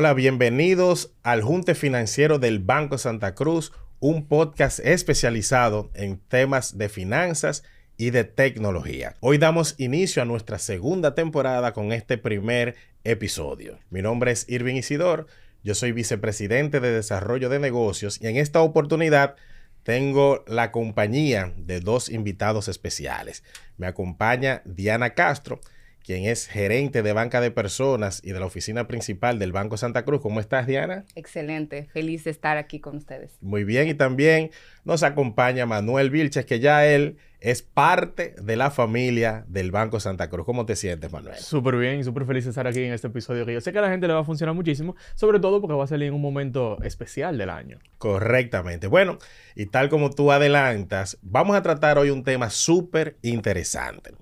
Hola, bienvenidos al Junte Financiero del Banco Santa Cruz, un podcast especializado en temas de finanzas y de tecnología. Hoy damos inicio a nuestra segunda temporada con este primer episodio. Mi nombre es Irving Isidor, yo soy vicepresidente de Desarrollo de Negocios y en esta oportunidad tengo la compañía de dos invitados especiales. Me acompaña Diana Castro, quien es gerente de banca de personas y de la oficina principal del Banco Santa Cruz. ¿Cómo estás, Diana? Excelente, feliz de estar aquí con ustedes. Muy bien, y también nos acompaña Manuel Vilches, que ya él es parte de la familia del Banco Santa Cruz. ¿Cómo te sientes, Manuel? Súper bien y súper feliz de estar aquí en este episodio que yo sé que a la gente le va a funcionar muchísimo, sobre todo porque va a salir en un momento especial del año. Correctamente. Bueno, y tal como tú adelantas, vamos a tratar hoy un tema súper interesante,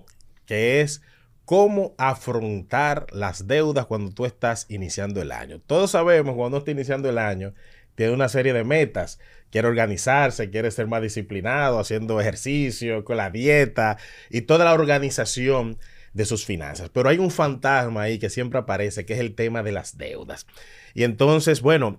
que es cómo afrontar las deudas cuando tú estás iniciando el año. Todos sabemos cuando está iniciando el año, tiene una serie de metas. Quiere organizarse, quiere ser más disciplinado, haciendo ejercicio, con la dieta y toda la organización de sus finanzas. Pero hay un fantasma ahí que siempre aparece, que es el tema de las deudas. Y entonces, bueno,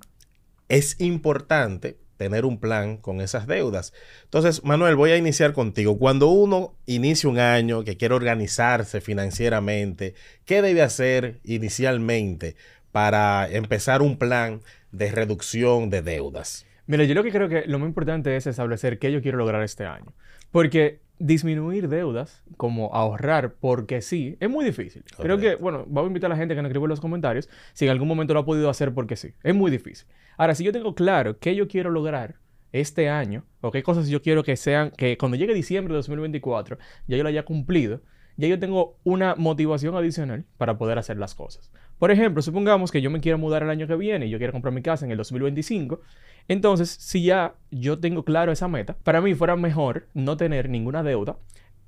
es importante tener un plan con esas deudas. Entonces, Manuel, voy a iniciar contigo. Cuando uno inicia un año que quiere organizarse financieramente, ¿qué debe hacer inicialmente para empezar un plan de reducción de deudas? Mira, yo lo que creo que lo más importante es establecer qué yo quiero lograr este año. Porque disminuir deudas, como ahorrar porque sí, es muy difícil. Creo que, bueno, vamos a invitar a la gente que nos escriba en los comentarios si en algún momento lo ha podido hacer porque sí. Es muy difícil. Ahora, si yo tengo claro qué yo quiero lograr este año, o qué cosas yo quiero que sean, que cuando llegue diciembre de 2024 ya yo lo haya cumplido, ya yo tengo una motivación adicional para poder hacer las cosas. Por ejemplo, supongamos que yo me quiero mudar el año que viene y yo quiero comprar mi casa en el 2025. Entonces, si ya yo tengo claro esa meta, para mí fuera mejor no tener ninguna deuda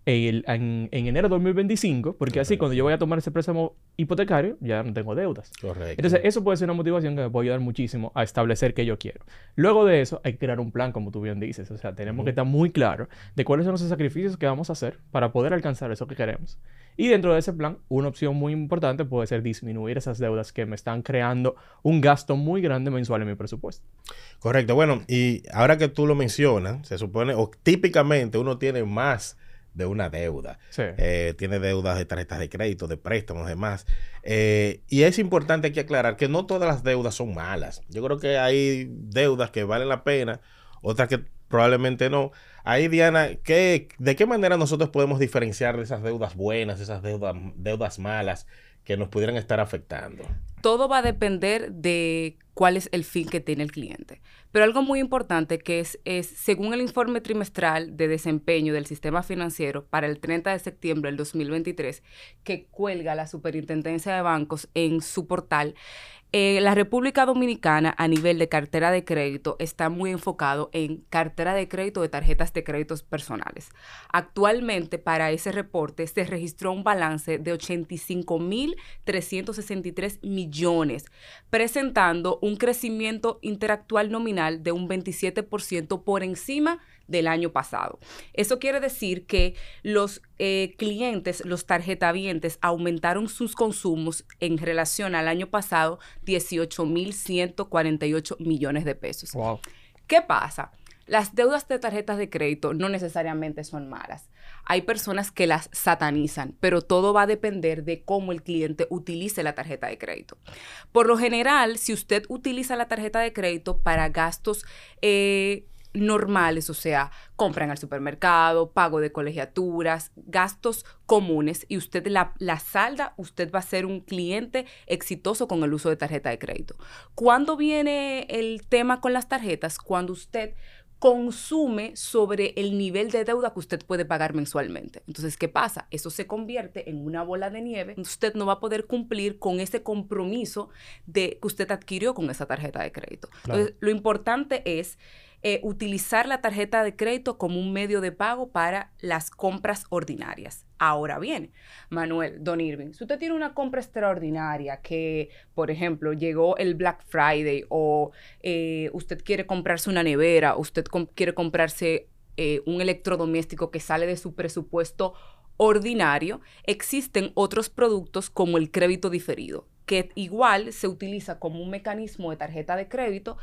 en, enero de 2025, porque así cuando yo voy a tomar ese préstamo hipotecario, ya no tengo deudas. Correcto. Entonces, eso puede ser una motivación que me puede ayudar muchísimo a establecer qué yo quiero. Luego de eso, hay que crear un plan, como tú bien dices. O sea, tenemos que estar muy claro de cuáles son los sacrificios que vamos a hacer para poder alcanzar eso que queremos. Y dentro de ese plan, una opción muy importante puede ser disminuir esas deudas que me están creando un gasto muy grande mensual en mi presupuesto. Correcto. Bueno, y ahora que tú lo mencionas, se supone, o típicamente uno tiene más de una deuda. Eh, tiene deudas de tarjetas de crédito, de préstamos, demás. Eh, y es importante aquí aclarar que no todas las deudas son malas. Yo creo que hay deudas que valen la pena, otras que probablemente no. Ahí, Diana, ¿qué, ¿de qué manera nosotros podemos diferenciar de esas deudas buenas, esas deudas, deudas malas que nos pudieran estar afectando? Todo va a depender de cuál es el fin que tiene el cliente. Pero algo muy importante que es, es, según el informe trimestral de desempeño del sistema financiero para el 30 de septiembre del 2023, que cuelga la Superintendencia de Bancos en su portal, eh, la República Dominicana a nivel de cartera de crédito está muy enfocado en cartera de crédito de tarjetas de créditos personales. Actualmente para ese reporte se registró un balance de 85.363 millones, presentando un crecimiento interactual nominal de un 27% por encima del año pasado. Eso quiere decir que los eh, clientes, los tarjetavientes, aumentaron sus consumos en relación al año pasado 18.148 millones de pesos. ¿Qué pasa? Las deudas de tarjetas de crédito no necesariamente son malas. Hay personas que las satanizan, pero todo va a depender de cómo el cliente utilice la tarjeta de crédito. Por lo general, si usted utiliza la tarjeta de crédito para gastos eh, normales, o sea, compra en el supermercado, pago de colegiaturas, gastos comunes y usted la, la, salda, usted va a ser un cliente exitoso con el uso de tarjeta de crédito. ¿Cuándo viene el tema con las tarjetas? Cuando usted consume sobre el nivel de deuda que usted puede pagar mensualmente. Entonces, ¿qué pasa? Eso se convierte en una bola de nieve. Usted no va a poder cumplir con ese compromiso de, que usted adquirió con esa tarjeta de crédito. Entonces, lo importante es eh, utilizar la tarjeta de crédito como un medio de pago para las compras ordinarias. Ahora bien, Manuel, Don Irving, si usted tiene una compra extraordinaria que, por ejemplo, llegó el Black Friday o eh, usted quiere comprarse una nevera, usted quiere comprarse eh, un electrodoméstico que sale de su presupuesto ordinario, existen otros productos como el crédito diferido. que igual se utiliza como un mecanismo de tarjeta de crédito,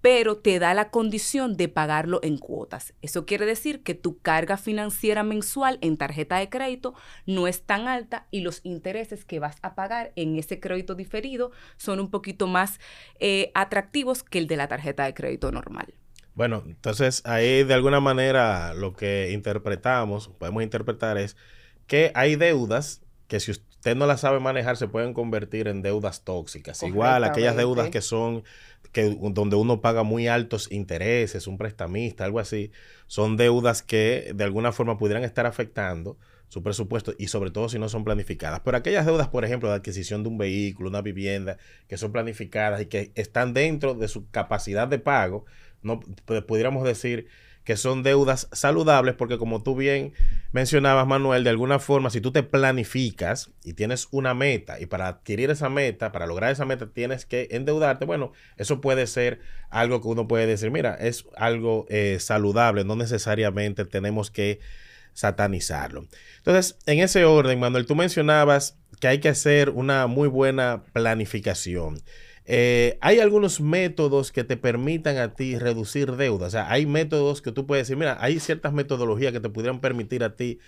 pero te da la condición de pagarlo en cuotas. Eso quiere decir que tu carga financiera mensual en tarjeta de crédito no es tan alta y los intereses que vas a pagar en ese crédito diferido son un poquito más eh, atractivos que el de la tarjeta de crédito normal. Bueno, entonces ahí de alguna manera lo que interpretamos, podemos interpretar es que hay deudas que si usted no las sabe manejar se pueden convertir en deudas tóxicas. Igual aquellas deudas que son que donde uno paga muy altos intereses, un prestamista, algo así, son deudas que de alguna forma pudieran estar afectando su presupuesto y sobre todo si no son planificadas. Pero aquellas deudas, por ejemplo, de adquisición de un vehículo, una vivienda, que son planificadas y que están dentro de su capacidad de pago, no pudiéramos decir que son deudas saludables, porque como tú bien mencionabas, Manuel, de alguna forma, si tú te planificas y tienes una meta, y para adquirir esa meta, para lograr esa meta, tienes que endeudarte, bueno, eso puede ser algo que uno puede decir, mira, es algo eh, saludable, no necesariamente tenemos que satanizarlo. Entonces, en ese orden, Manuel, tú mencionabas que hay que hacer una muy buena planificación. Eh, hay algunos métodos que te permitan a ti reducir deuda. O sea, hay métodos que tú puedes decir, mira, hay ciertas metodologías que te pudieran permitir a ti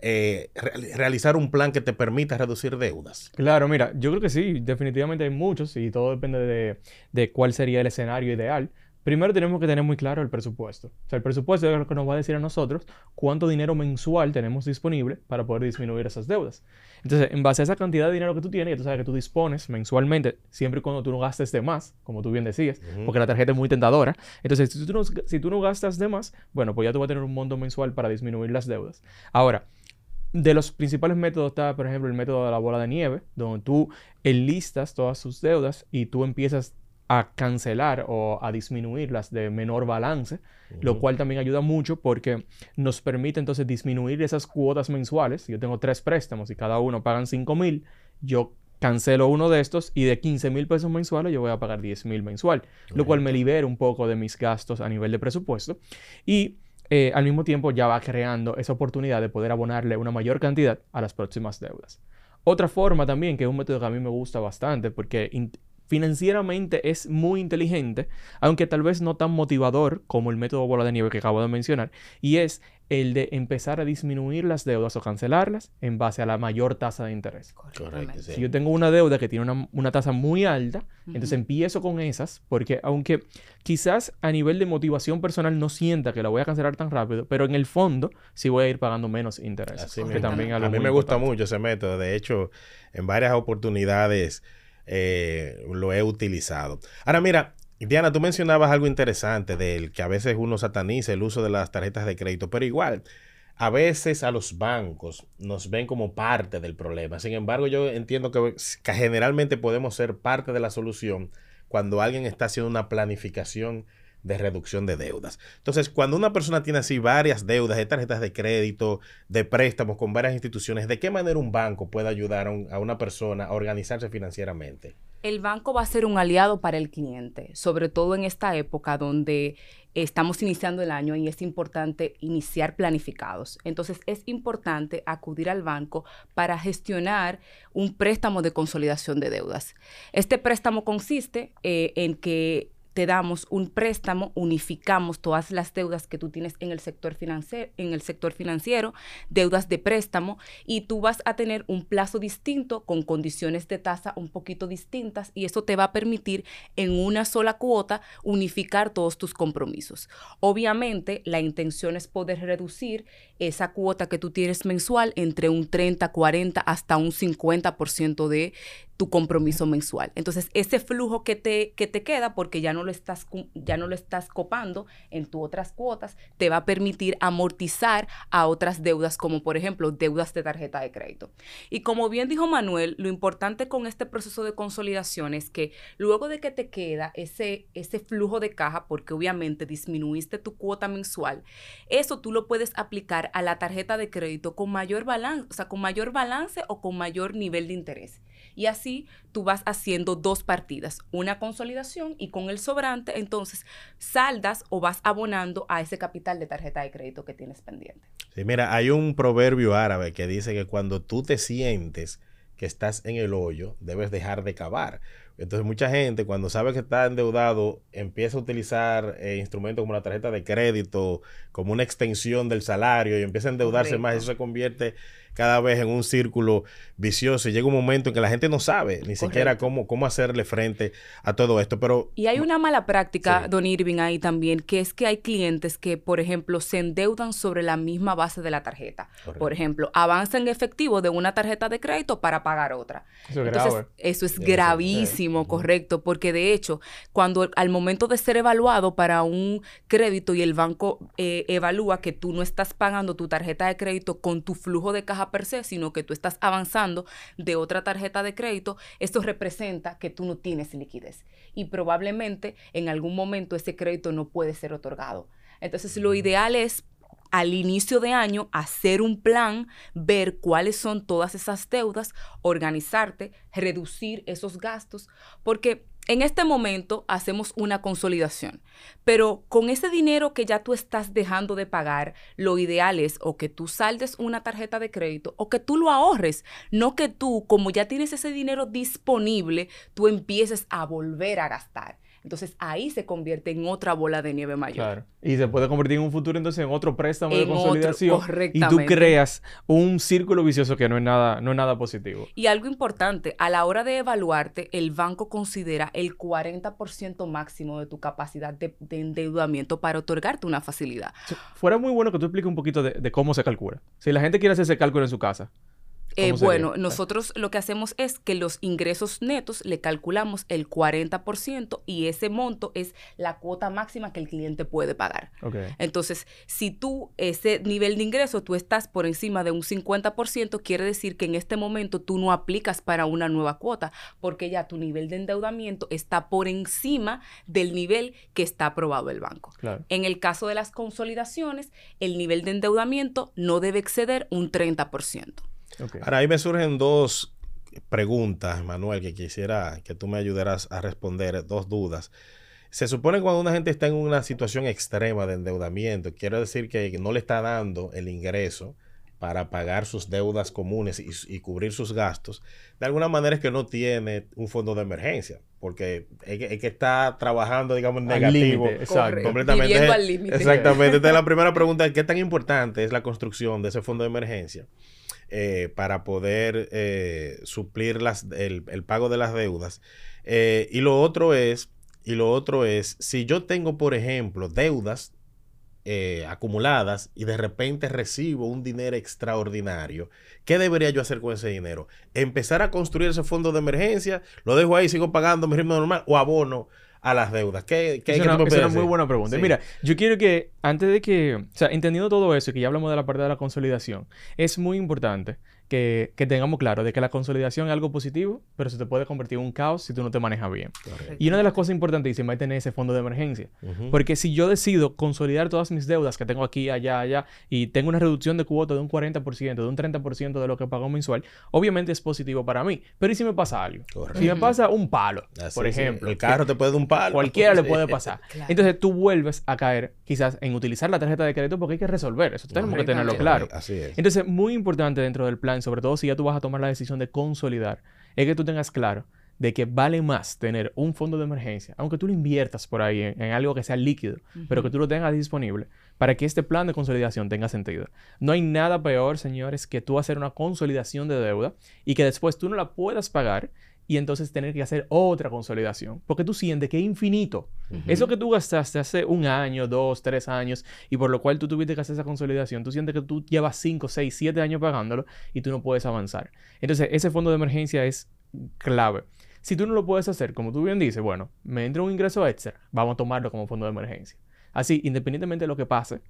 eh, realizar un plan que te permita reducir deudas. Claro, mira, yo creo que sí, definitivamente hay muchos y todo depende de, de cuál sería el escenario ideal. Primero tenemos que tener muy claro el presupuesto. O sea, el presupuesto es lo que nos va a decir a nosotros cuánto dinero mensual tenemos disponible para poder disminuir esas deudas. Entonces, en base a esa cantidad de dinero que tú tienes, ya tú sabes que tú dispones mensualmente, siempre y cuando tú no gastes de más, como tú bien decías, porque la tarjeta es muy tentadora. Entonces, si tú, no, si tú no gastas de más, bueno, pues ya tú vas a tener un monto mensual para disminuir las deudas. Ahora, de los principales métodos está, por ejemplo, el método de la bola de nieve, donde tú enlistas todas sus deudas y tú empiezas a cancelar o a disminuir las de menor balance, lo cual también ayuda mucho porque nos permite entonces disminuir esas cuotas mensuales. Yo tengo tres préstamos y cada uno pagan 5 mil, yo cancelo uno de estos y de 15 mil pesos mensuales yo voy a pagar 10 mil mensual, lo cual me libera un poco de mis gastos a nivel de presupuesto y eh, al mismo tiempo ya va creando esa oportunidad de poder abonarle una mayor cantidad a las próximas deudas. Otra forma también, que es un método que a mí me gusta bastante porque financieramente es muy inteligente, aunque tal vez no tan motivador como el método bola de nieve que acabo de mencionar, y es el de empezar a disminuir las deudas o cancelarlas en base a la mayor tasa de interés. Correcto. Si yo tengo una deuda que tiene una, tasa muy alta, entonces empiezo con esas, porque aunque quizás a nivel de motivación personal no sienta que la voy a cancelar tan rápido, pero en el fondo sí voy a ir pagando menos interés. también a mí me gusta mucho ese método. De hecho, en varias oportunidades eh, lo he utilizado. Ahora mira, Diana, tú mencionabas algo interesante del que a veces uno sataniza el uso de las tarjetas de crédito, pero igual, a veces a los bancos nos ven como parte del problema. Sin embargo, yo entiendo que, que generalmente podemos ser parte de la solución cuando alguien está haciendo una planificación de reducción de deudas. Entonces, cuando una persona tiene así varias deudas de tarjetas de crédito, de préstamos con varias instituciones, ¿de qué manera un banco puede ayudar a, una persona a organizarse financieramente? El banco va a ser un aliado para el cliente, sobre todo en esta época donde estamos iniciando el año y es importante iniciar planificados. Entonces es importante acudir al banco para gestionar un préstamo de consolidación de deudas. Este préstamo consiste eh, en que te damos un préstamo, unificamos todas las deudas que tú tienes en el sector financiero, deudas de préstamo y tú vas a tener un plazo distinto con condiciones de tasa un poquito distintas y eso te va a permitir en una sola cuota unificar todos tus compromisos. Obviamente, la intención es poder reducir esa cuota que tú tienes mensual entre un 30, 40 hasta un 50% de tu compromiso mensual. Entonces, ese flujo que te, que te queda, porque ya no, lo estás, ya no lo estás copando en tus otras cuotas, te va a permitir amortizar a otras deudas, como por ejemplo deudas de tarjeta de crédito. Y como bien dijo Manuel, lo importante con este proceso de consolidación es que luego de que te queda ese, ese flujo de caja, porque obviamente disminuiste tu cuota mensual, eso tú lo puedes aplicar a la tarjeta de crédito con mayor balance, o sea, con mayor balance o con mayor nivel de interés. Y así tú vas haciendo dos partidas, una consolidación y con el sobrante, entonces saldas o vas abonando a ese capital de tarjeta de crédito que tienes pendiente. Sí, mira, hay un proverbio árabe que dice que cuando tú te sientes que estás en el hoyo, debes dejar de cavar. Entonces mucha gente cuando sabe que está endeudado empieza a utilizar eh, instrumentos como la tarjeta de crédito como una extensión del salario y empieza a endeudarse más y eso se convierte cada vez en un círculo vicioso y llega un momento en que la gente no sabe ni siquiera cómo, cómo hacerle frente a todo esto. Pero, y hay una mala práctica, Don Irving, ahí también, que es que hay clientes que, por ejemplo, se endeudan sobre la misma base de la tarjeta. Por ejemplo, avanzan efectivo de una tarjeta de crédito para pagar otra. Eso es Entonces, Eso es gravísimo, correcto, porque de hecho, cuando al momento de ser evaluado para un crédito y el banco eh, evalúa que tú no estás pagando tu tarjeta de crédito con tu flujo de caja per se, sino que tú estás avanzando de otra tarjeta de crédito, esto representa que tú no tienes liquidez y probablemente en algún momento ese crédito no puede ser otorgado. Entonces lo ideal es al inicio de año hacer un plan, ver cuáles son todas esas deudas, organizarte, reducir esos gastos, porque en este momento hacemos una consolidación, pero con ese dinero que ya tú estás dejando de pagar, lo ideal es o que tú saldes una tarjeta de crédito o que tú lo ahorres, no que tú, como ya tienes ese dinero disponible, tú empieces a volver a gastar. Entonces ahí se convierte en otra bola de nieve mayor. Claro. Y se puede convertir en un futuro entonces en otro préstamo de consolidación. y tú creas un círculo vicioso que no es nada, no es nada positivo. Y algo importante, a la hora de evaluarte, el banco considera el 40% máximo de tu capacidad de, endeudamiento para otorgarte una facilidad. fuera muy bueno que tú expliques un poquito de, de cómo se calcula. Si la gente quiere hacer ese cálculo en su casa, eh, bueno, nosotros lo que hacemos es que los ingresos netos le calculamos el 40% y ese monto es la cuota máxima que el cliente puede pagar. Entonces, si tú, ese nivel de ingreso, tú estás por encima de un 50%, quiere decir que en este momento tú no aplicas para una nueva cuota porque ya tu nivel de endeudamiento está por encima del nivel que está aprobado el banco. En el caso de las consolidaciones, el nivel de endeudamiento no debe exceder un 30%. Ahora, ahí me surgen dos preguntas, Manuel, que quisiera que tú me ayudaras a responder, dos dudas. Se supone que cuando una gente está en una situación extrema de endeudamiento, quiere decir que no le está dando el ingreso para pagar sus deudas comunes y, cubrir sus gastos, de alguna manera es que no tiene un fondo de emergencia, porque es que, está trabajando, digamos, negativo. exacto. Completamente. al límite. Exactamente. Entonces, la primera pregunta es, ¿qué tan importante es la construcción de ese fondo de emergencia? Eh, para poder eh, suplir las, el, pago de las deudas. Eh, y lo otro es, y lo otro es, si yo tengo, por ejemplo, deudas acumuladas y de repente recibo un dinero extraordinario, ¿qué debería yo hacer con ese dinero? ¿Empezar a construir ese fondo de emergencia? ¿Lo dejo ahí, sigo pagando mi ritmo normal o abono? A las deudas? ¿Qué, qué, es una, es una muy buena pregunta. Mira, yo quiero que, antes de que, o sea, entendiendo todo eso, que ya hablamos de la parte de la consolidación, es muy importante que, tengamos claro de que la consolidación es algo positivo, pero se te puede convertir en un caos si tú no te manejas bien. Y una de las cosas importantísimas es tener ese fondo de emergencia. Porque si yo decido consolidar todas mis deudas que tengo aquí, allá, allá, y tengo una reducción de cuota de un 40%, de un 30% de lo que pago mensual, obviamente es positivo para mí. Pero ¿y si me pasa algo? Si me pasa un palo, por ejemplo. El carro te puede dar un palo. Cualquiera le puede pasar. Entonces tú vuelves a caer quizás en utilizar la tarjeta de crédito porque hay que resolver. Eso tenemos que tenerlo claro. Así es. Entonces, muy importante dentro del plan sobre todo si ya tú vas a tomar la decisión de consolidar, es que tú tengas claro de que vale más tener un fondo de emergencia, aunque tú lo inviertas por ahí en, algo que sea líquido, pero que tú lo tengas disponible para que este plan de consolidación tenga sentido. No hay nada peor, señores, que tú hacer una consolidación de deuda y que después tú no la puedas pagar y entonces tener que hacer otra consolidación, porque tú sientes que es infinito. Eso que tú gastaste hace un año, dos, tres años, y por lo cual tú tuviste que hacer esa consolidación, tú sientes que tú llevas cinco, seis, siete años pagándolo y tú no puedes avanzar. Entonces, ese fondo de emergencia es clave. Si tú no lo puedes hacer, como tú bien dices, bueno, me entra un ingreso extra, vamos a tomarlo como fondo de emergencia. Así, independientemente de lo que pase,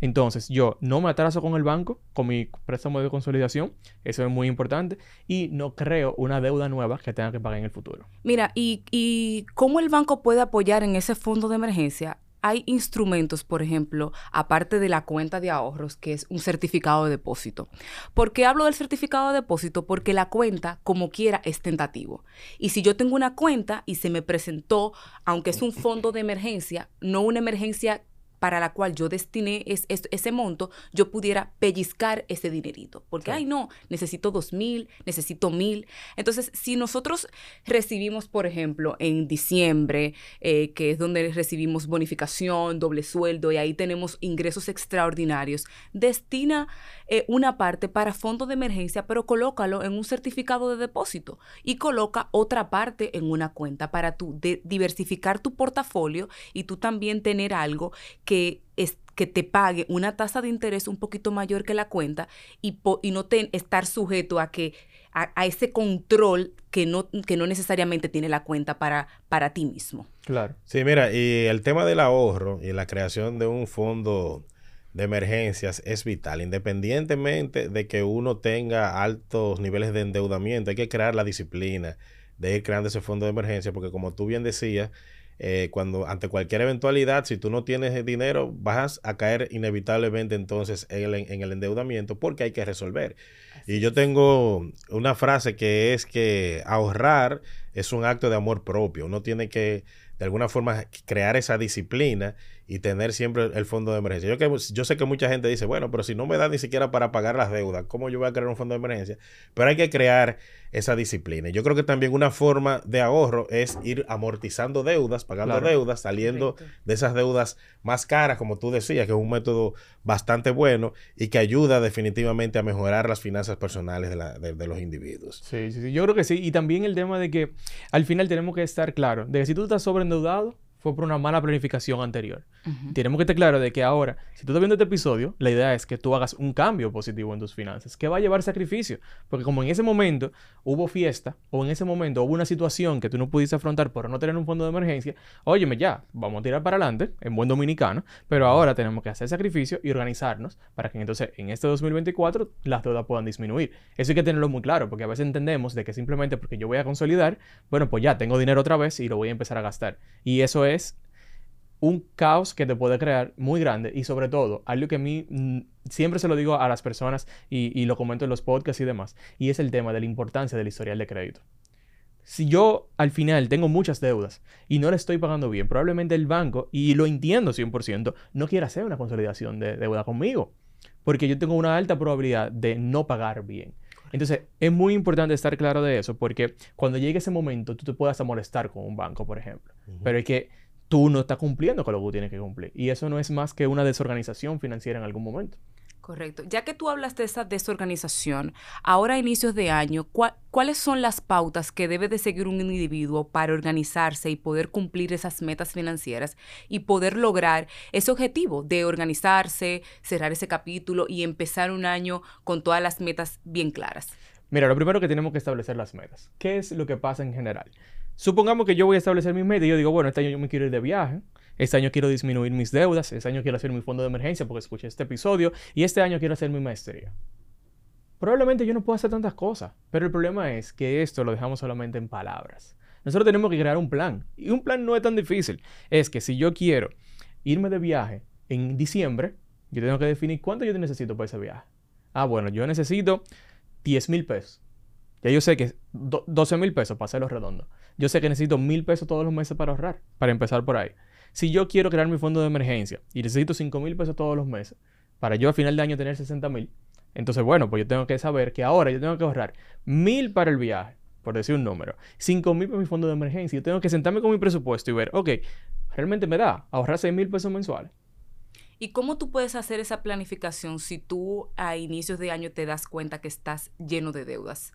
entonces, yo no me atraso con el banco, con mi préstamo de consolidación, eso es muy importante, y no creo una deuda nueva que tenga que pagar en el futuro. Mira, ¿y, y cómo el banco puede apoyar en ese fondo de emergencia? Hay instrumentos, por ejemplo, aparte de la cuenta de ahorros, que es un certificado de depósito. ¿Por qué hablo del certificado de depósito? Porque la cuenta, como quiera, es tentativo. Y si yo tengo una cuenta y se me presentó, aunque es un fondo de emergencia, no una emergencia para la cual yo destiné ese monto, yo pudiera pellizcar ese dinerito. Porque, ay, no, necesito dos mil, necesito mil. Entonces, si nosotros recibimos, por ejemplo, en diciembre, eh, que es donde recibimos bonificación, doble sueldo, y ahí tenemos ingresos extraordinarios, destina eh, una parte para fondo de emergencia, pero colócalo en un certificado de depósito y coloca otra parte en una cuenta para tú diversificar tu portafolio y tú también tener algo que es, que te pague una tasa de interés un poquito mayor que la cuenta y, y no estar sujeto a que a, ese control que no, que no necesariamente tiene la cuenta para, para ti mismo. Claro. Sí, mira, y el tema del ahorro y la creación de un fondo de emergencias es vital. Independientemente de que uno tenga altos niveles de endeudamiento, hay que crear la disciplina de ir creando ese fondo de emergencia, porque como tú bien decías, eh, cuando ante cualquier eventualidad, si tú no tienes dinero, vas a caer inevitablemente entonces en el, en el endeudamiento porque hay que resolver. y yo tengo una frase que es que ahorrar es un acto de amor propio. Uno tiene que de alguna forma crear esa disciplina y tener siempre el fondo de emergencia. Yo, que, yo sé que mucha gente dice, bueno, pero si no me da ni siquiera para pagar las deudas, ¿cómo yo voy a crear un fondo de emergencia? Pero hay que crear esa disciplina. Yo creo que también una forma de ahorro es ir amortizando deudas, pagando deudas, saliendo de esas deudas más caras, como tú decías, que es un método bastante bueno y que ayuda definitivamente a mejorar las finanzas personales de, de los individuos. Sí, sí, sí, yo creo que sí. Y también el tema de que al final tenemos que estar claros de que si tú estás sobreendeudado, fue por una mala planificación anterior. Tenemos que estar claro de que ahora, si tú estás viendo este episodio, la idea es que tú hagas un cambio positivo en tus finanzas, que va a llevar sacrificio. Porque como en ese momento hubo fiesta, o en ese momento hubo una situación que tú no pudiste afrontar por no tener un fondo de emergencia, óyeme ya, vamos a tirar para adelante, en buen dominicano, pero ahora tenemos que hacer sacrificio y organizarnos para que entonces en este 2024 las deudas puedan disminuir. Eso hay que tenerlo muy claro, porque a veces entendemos de que simplemente porque yo voy a consolidar, bueno, pues ya tengo dinero otra vez y lo voy a empezar a gastar. Y eso es es un caos que te puede crear muy grande y sobre todo, algo que a mí mm, siempre se lo digo a las personas y, lo comento en los podcasts y demás, y es el tema de la importancia del historial de crédito. Si yo al final tengo muchas deudas y no le estoy pagando bien, probablemente el banco, y lo entiendo 100%, no quiera hacer una consolidación de deuda conmigo, porque yo tengo una alta probabilidad de no pagar bien. Entonces, es muy importante estar claro de eso, porque cuando llegue ese momento, tú te puedas molestar con un banco, por ejemplo. Pero es que tú no estás cumpliendo con lo que tú tienes que cumplir. Y eso no es más que una desorganización financiera en algún momento. Correcto. Ya que tú hablas de esa desorganización, ahora a inicios de año, ¿cuáles son las pautas que debe de seguir un individuo para organizarse y poder cumplir esas metas financieras y poder lograr ese objetivo de organizarse, cerrar ese capítulo y empezar un año con todas las metas bien claras? Mira, lo primero que tenemos que establecer las metas. ¿Qué es lo que pasa en general? Supongamos que yo voy a establecer mis metas y yo digo, bueno, este año yo me quiero ir de viaje, este año quiero disminuir mis deudas, este año quiero hacer mi fondo de emergencia porque escuché este episodio y este año quiero hacer mi maestría. Probablemente yo no pueda hacer tantas cosas, pero el problema es que esto lo dejamos solamente en palabras. Nosotros tenemos que crear un plan y un plan no es tan difícil. Es que si yo quiero irme de viaje en diciembre, yo tengo que definir cuánto yo necesito para ese viaje. Ah, bueno, yo necesito 10 mil pesos. Ya yo sé que 12 mil pesos para hacerlo redondo. Yo sé que necesito mil pesos todos los meses para ahorrar, para empezar por ahí. Si yo quiero crear mi fondo de emergencia y necesito 5 mil pesos todos los meses, para yo a final de año tener 60 mil, entonces bueno, pues yo tengo que saber que ahora yo tengo que ahorrar mil para el viaje, por decir un número, 5 mil para mi fondo de emergencia. Yo tengo que sentarme con mi presupuesto y ver, ok, realmente me da ahorrar 6 mil pesos mensuales. ¿Y cómo tú puedes hacer esa planificación si tú a inicios de año te das cuenta que estás lleno de deudas?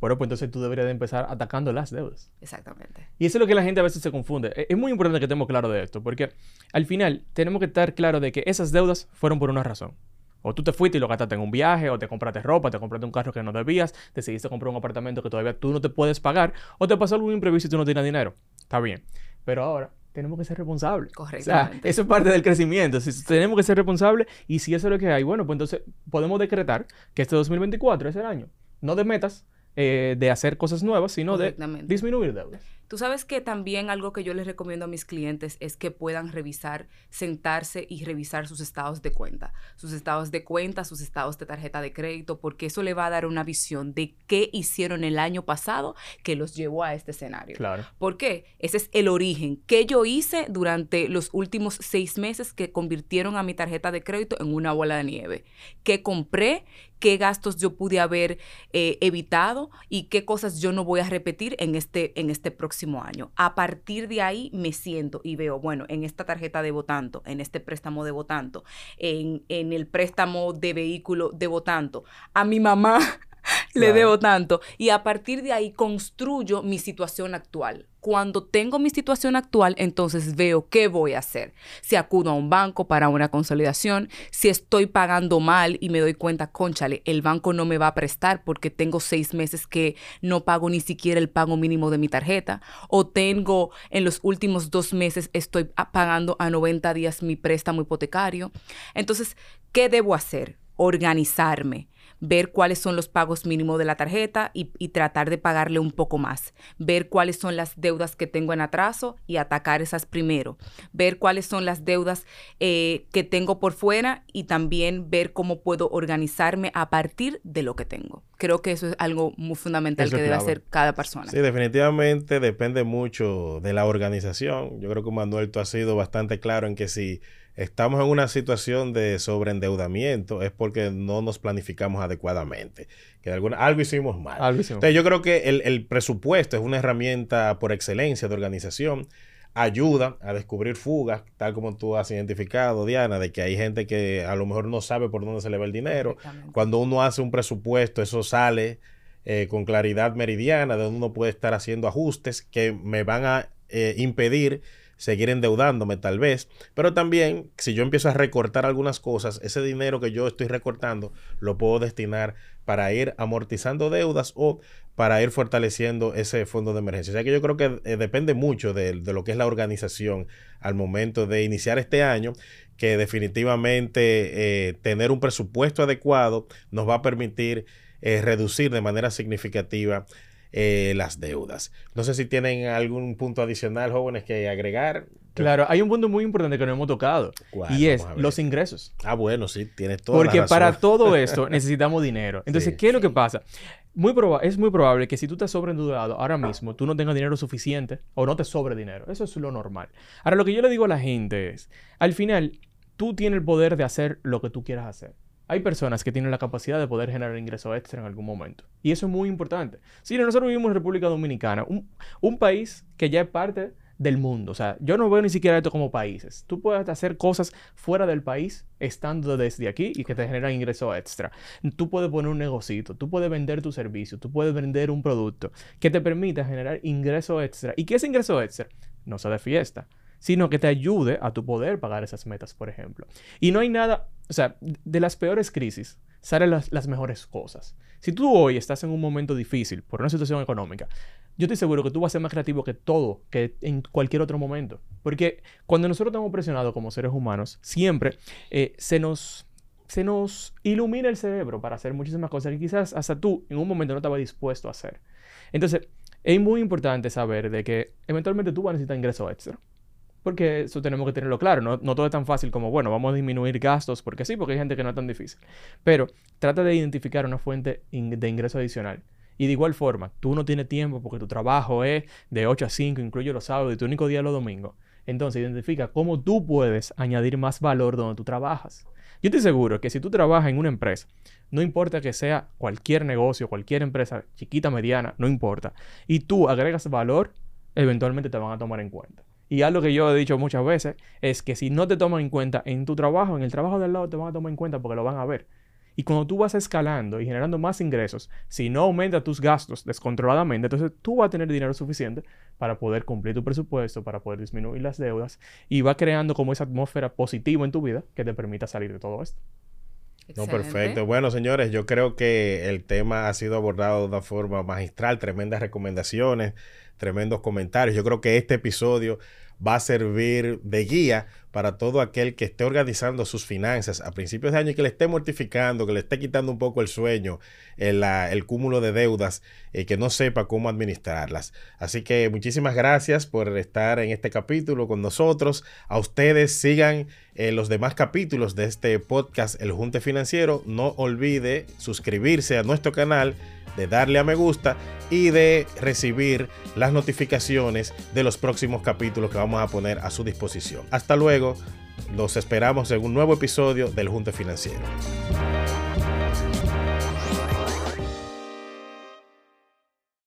Bueno, pues entonces tú deberías de empezar atacando las deudas. Exactamente. Y eso es lo que la gente a veces se confunde. E-, es muy importante que estemos claros de esto, porque al final tenemos que estar claros de que esas deudas fueron por una razón. O tú te fuiste y lo gastaste en un viaje, o te compraste ropa, te compraste un carro que no debías, decidiste comprar un apartamento que todavía tú no te puedes pagar, o te pasó algún imprevisto y tú no tienes dinero. Está bien. Pero ahora tenemos que ser responsables. Correcto. O sea, eso es parte del crecimiento. Si tenemos que ser responsables y si eso es lo que hay, bueno, pues entonces podemos decretar que este 2024 es el año. No de metas, eh, de hacer cosas nuevas, sino de disminuir deudas. Tú sabes que también algo que yo les recomiendo a mis clientes es que puedan revisar, sentarse y revisar sus estados de cuenta, sus estados de cuenta, sus estados de tarjeta de crédito, porque eso le va a dar una visión de qué hicieron el año pasado que los llevó a este escenario. Claro. ¿Por qué? Ese es el origen. ¿Qué yo hice durante los últimos seis meses que convirtieron a mi tarjeta de crédito en una bola de nieve? ¿Qué compré? Qué gastos yo pude haber eh, evitado y qué cosas yo no voy a repetir en este, en este próximo año. A partir de ahí me siento y veo, bueno, en esta tarjeta debo tanto, en este préstamo debo tanto, en, en el préstamo de vehículo debo tanto. A mi mamá le debo tanto. Y a partir de ahí construyo mi situación actual. Cuando tengo mi situación actual, entonces veo qué voy a hacer. Si acudo a un banco para una consolidación, si estoy pagando mal y me doy cuenta, conchale, el banco no me va a prestar porque tengo seis meses que no pago ni siquiera el pago mínimo de mi tarjeta, o tengo en los últimos dos meses estoy pagando a 90 días mi préstamo hipotecario. Entonces, ¿qué debo hacer? Organizarme ver cuáles son los pagos mínimos de la tarjeta y, tratar de pagarle un poco más, ver cuáles son las deudas que tengo en atraso y atacar esas primero, ver cuáles son las deudas eh, que tengo por fuera y también ver cómo puedo organizarme a partir de lo que tengo. Creo que eso es algo muy fundamental que debe hacer cada persona. Sí, definitivamente depende mucho de la organización. Yo creo que Manuel, tú has sido bastante claro en que si estamos en una situación de sobreendeudamiento es porque no nos planificamos adecuadamente. Que alguna, algo hicimos mal. Entonces yo creo que el, presupuesto es una herramienta por excelencia de organización. Ayuda a descubrir fugas, tal como tú has identificado, Diana, de que hay gente que a lo mejor no sabe por dónde se le va el dinero. Cuando uno hace un presupuesto, eso sale eh, con claridad meridiana, de donde uno puede estar haciendo ajustes que me van a eh, impedir seguir endeudándome tal vez, pero también si yo empiezo a recortar algunas cosas, ese dinero que yo estoy recortando lo puedo destinar para ir amortizando deudas o para ir fortaleciendo ese fondo de emergencia. O sea que yo creo que eh, depende mucho de, lo que es la organización al momento de iniciar este año, que definitivamente eh, tener un presupuesto adecuado nos va a permitir eh, reducir de manera significativa eh, las deudas. No sé si tienen algún punto adicional, jóvenes, que agregar. Claro, hay un punto muy importante que no hemos tocado y es los ingresos. Ah, bueno, sí, tienes todo. Porque para todo esto necesitamos dinero. Entonces, ¿qué es lo que pasa? Muy es muy probable que si tú estás sobreendeudado ahora mismo, tú no tengas dinero suficiente o no te sobre dinero. Eso es lo normal. Ahora, lo que yo le digo a la gente es, al final, tú tienes el poder de hacer lo que tú quieras hacer hay personas que tienen la capacidad de poder generar ingresos extra en algún momento. Y eso es muy importante. Si nosotros vivimos en República Dominicana, un, país que ya es parte del mundo. O sea, yo no veo ni siquiera esto como países. Tú puedes hacer cosas fuera del país estando desde aquí y que te generan ingresos extra. Tú puedes poner un negocito, tú puedes vender tu servicio, tú puedes vender un producto que te permita generar ingresos extra. ¿Y qué es ingreso extra? No sea de fiesta sino que te ayude a tu poder pagar esas metas, por ejemplo. Y no hay nada, o sea, de las peores crisis salen las, mejores cosas. Si tú hoy estás en un momento difícil por una situación económica, yo estoy seguro que tú vas a ser más creativo que todo, que en cualquier otro momento. Porque cuando nosotros estamos presionados como seres humanos, siempre eh, se nos se nos ilumina el cerebro para hacer muchísimas cosas que quizás hasta tú en un momento no estabas dispuesto a hacer. Entonces, es muy importante saber de que eventualmente tú vas a necesitar ingresos extra. Porque eso tenemos que tenerlo claro. No, todo es tan fácil como, bueno, vamos a disminuir gastos, porque sí, porque hay gente que no es tan difícil. Pero trata de identificar una fuente de ingreso adicional. Y de igual forma, tú no tienes tiempo porque tu trabajo es de 8 a 5, incluye los sábados y tu único día es los domingos. Entonces, identifica cómo tú puedes añadir más valor donde tú trabajas. Yo estoy seguro que si tú trabajas en una empresa, no importa que sea cualquier negocio, cualquier empresa, chiquita, mediana, no importa, y tú agregas valor, eventualmente te van a tomar en cuenta. Y algo que yo he dicho muchas veces es que si no te toman en cuenta en tu trabajo, en el trabajo del lado te van a tomar en cuenta porque lo van a ver. Y cuando tú vas escalando y generando más ingresos, si no aumentas tus gastos descontroladamente, entonces tú vas a tener dinero suficiente para poder cumplir tu presupuesto, para poder disminuir las deudas y va creando como esa atmósfera positiva en tu vida que te permita salir de todo esto. No, perfecto. Bueno, señores, yo creo que el tema ha sido abordado de una forma magistral, tremendas recomendaciones tremendos comentarios. Yo creo que este episodio va a servir de guía para todo aquel que esté organizando sus finanzas a principios de año y que le esté mortificando, que le esté quitando un poco el sueño, el, el cúmulo de deudas, y eh, que no sepa cómo administrarlas. Así que muchísimas gracias por estar en este capítulo con nosotros. A ustedes sigan eh, los demás capítulos de este podcast El Junte Financiero. No olvide suscribirse a nuestro canal de darle a me gusta y de recibir las notificaciones de los próximos capítulos que vamos a poner a su disposición. Hasta luego, los esperamos en un nuevo episodio del Junte Financiero.